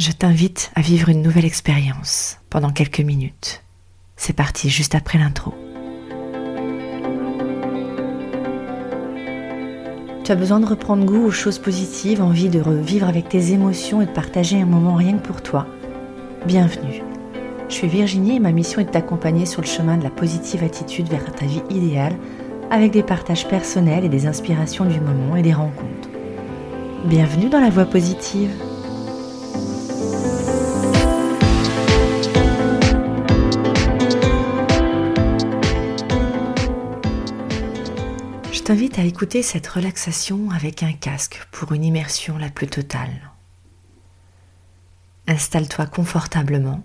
Je t'invite à vivre une nouvelle expérience pendant quelques minutes. C'est parti juste après l'intro. Tu as besoin de reprendre goût aux choses positives, envie de revivre avec tes émotions et de partager un moment rien que pour toi. Bienvenue. Je suis Virginie et ma mission est de t'accompagner sur le chemin de la positive attitude vers ta vie idéale avec des partages personnels et des inspirations du moment et des rencontres. Bienvenue dans la voie positive. T'invite à écouter cette relaxation avec un casque pour une immersion la plus totale. Installe-toi confortablement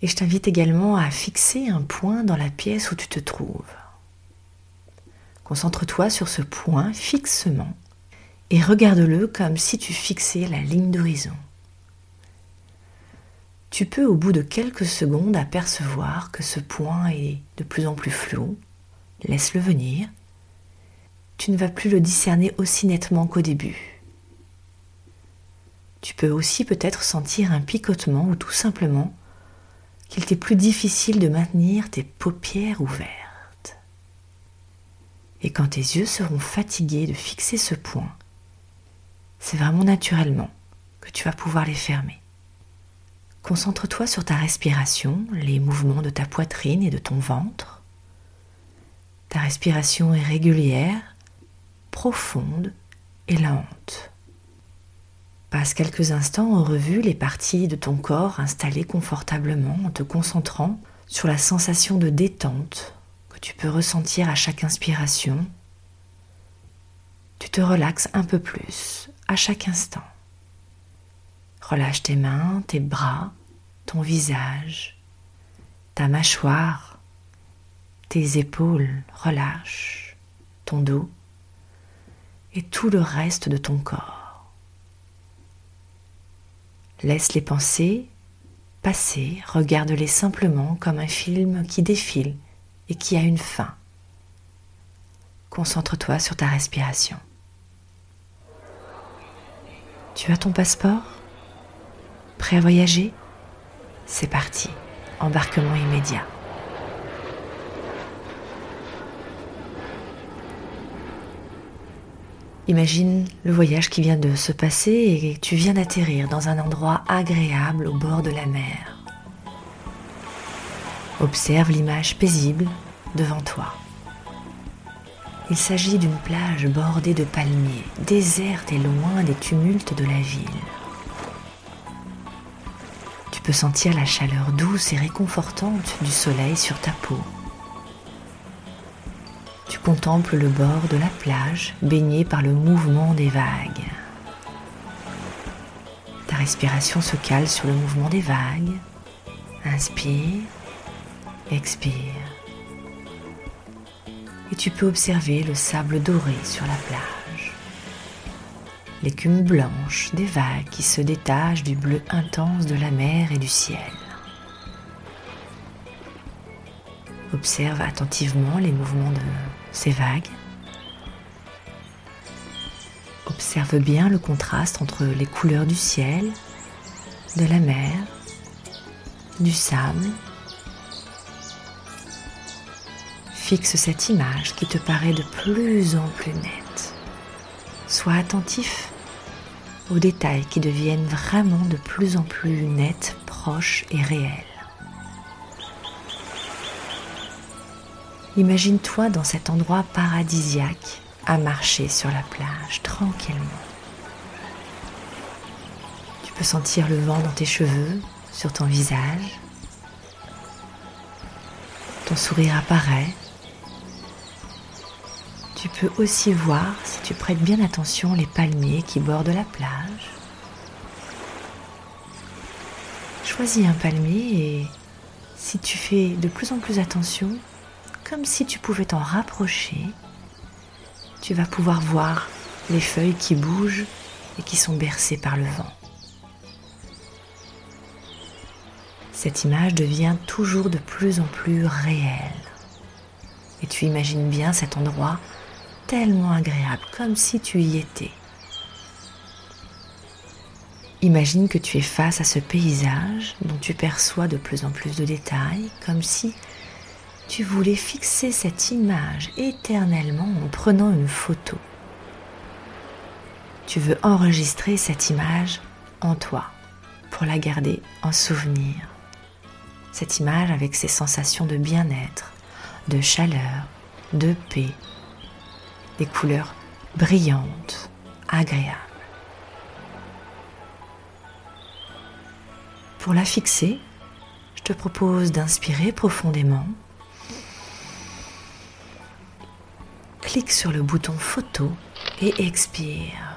et je t'invite également à fixer un point dans la pièce où tu te trouves. Concentre-toi sur ce point fixement et regarde-le comme si tu fixais la ligne d'horizon. Tu peux au bout de quelques secondes apercevoir que ce point est de plus en plus flou. Laisse-le venir. Tu ne vas plus le discerner aussi nettement qu'au début. Tu peux aussi peut-être sentir un picotement ou tout simplement qu'il t'est plus difficile de maintenir tes paupières ouvertes. Et quand tes yeux seront fatigués de fixer ce point, c'est vraiment naturellement que tu vas pouvoir les fermer. Concentre-toi sur ta respiration, les mouvements de ta poitrine et de ton ventre. Ta respiration est régulière, profonde et lente. Passe quelques instants en revue les parties de ton corps installées confortablement en te concentrant sur la sensation de détente que tu peux ressentir à chaque inspiration. Tu te relaxes un peu plus à chaque instant. Relâche tes mains, tes bras, ton visage, ta mâchoire, tes épaules, relâche ton dos et tout le reste de ton corps. Laisse les pensées passer, regarde-les simplement comme un film qui défile et qui a une fin. Concentre-toi sur ta respiration. Tu as ton passeport? Prêt à voyager? C'est parti, embarquement immédiat. Imagine le voyage qui vient de se passer et tu viens d'atterrir dans un endroit agréable au bord de la mer. Observe l'image paisible devant toi. Il s'agit d'une plage bordée de palmiers, déserte et loin des tumultes de la ville. Tu peux sentir la chaleur douce et réconfortante du soleil sur ta peau. Tu contemples le bord de la plage baigné par le mouvement des vagues. Ta respiration se cale sur le mouvement des vagues. Inspire, expire et tu peux observer le sable doré sur la plage, l'écume blanche des vagues qui se détachent du bleu intense de la mer et du ciel. Observe attentivement les mouvements de ces vagues. Observe bien le contraste entre les couleurs du ciel, de la mer, du sable Fixe cette image qui te paraît de plus en plus nette. Sois attentif aux détails qui deviennent vraiment de plus en plus nets, proches et réels. Imagine-toi dans cet endroit paradisiaque à marcher sur la plage tranquillement. Tu peux sentir le vent dans tes cheveux, sur ton visage. Ton sourire apparaît tu peux aussi voir, si tu prêtes bien attention, les palmiers qui bordent la plage. Choisis un palmier et si tu fais de plus en plus attention, comme si tu pouvais t'en rapprocher, tu vas pouvoir voir les feuilles qui bougent et qui sont bercées par le vent. Cette image devient toujours de plus en plus réelle. Et tu imagines bien cet endroit tellement agréable, comme si tu y étais. Imagine que tu es face à ce paysage dont tu perçois de plus en plus de détails, comme si tu voulais fixer cette image éternellement en prenant une photo. Tu veux enregistrer cette image en toi pour la garder en souvenir. Cette image avec ses sensations de bien-être, de chaleur, de paix, des couleurs brillantes, agréables. Pour la fixer, je te propose d'inspirer profondément. Clique sur le bouton photo et expire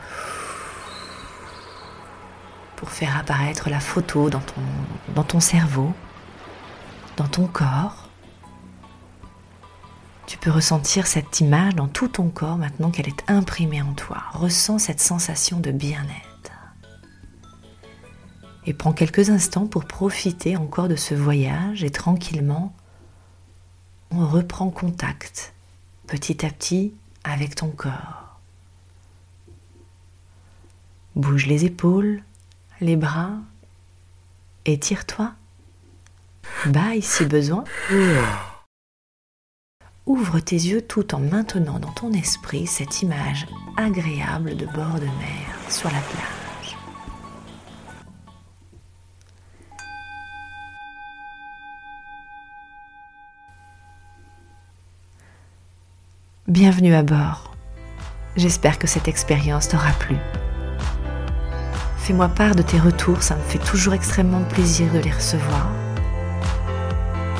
pour faire apparaître la photo dans ton, dans ton cerveau, dans ton corps. Tu peux ressentir cette image dans tout ton corps maintenant qu'elle est imprimée en toi. Ressens cette sensation de bien-être et prends quelques instants pour profiter encore de ce voyage et tranquillement on reprend contact petit à petit avec ton corps. Bouge les épaules, les bras, étire-toi, baille si besoin. Ouvre tes yeux tout en maintenant dans ton esprit cette image agréable de bord de mer sur la plage. Bienvenue à bord. J'espère que cette expérience t'aura plu. Fais-moi part de tes retours, ça me fait toujours extrêmement plaisir de les recevoir.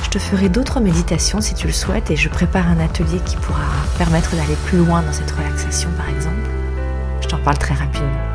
Je te ferai d'autres méditations si tu le souhaites et je prépare un atelier qui pourra permettre d'aller plus loin dans cette relaxation par exemple. Je t'en parle très rapidement.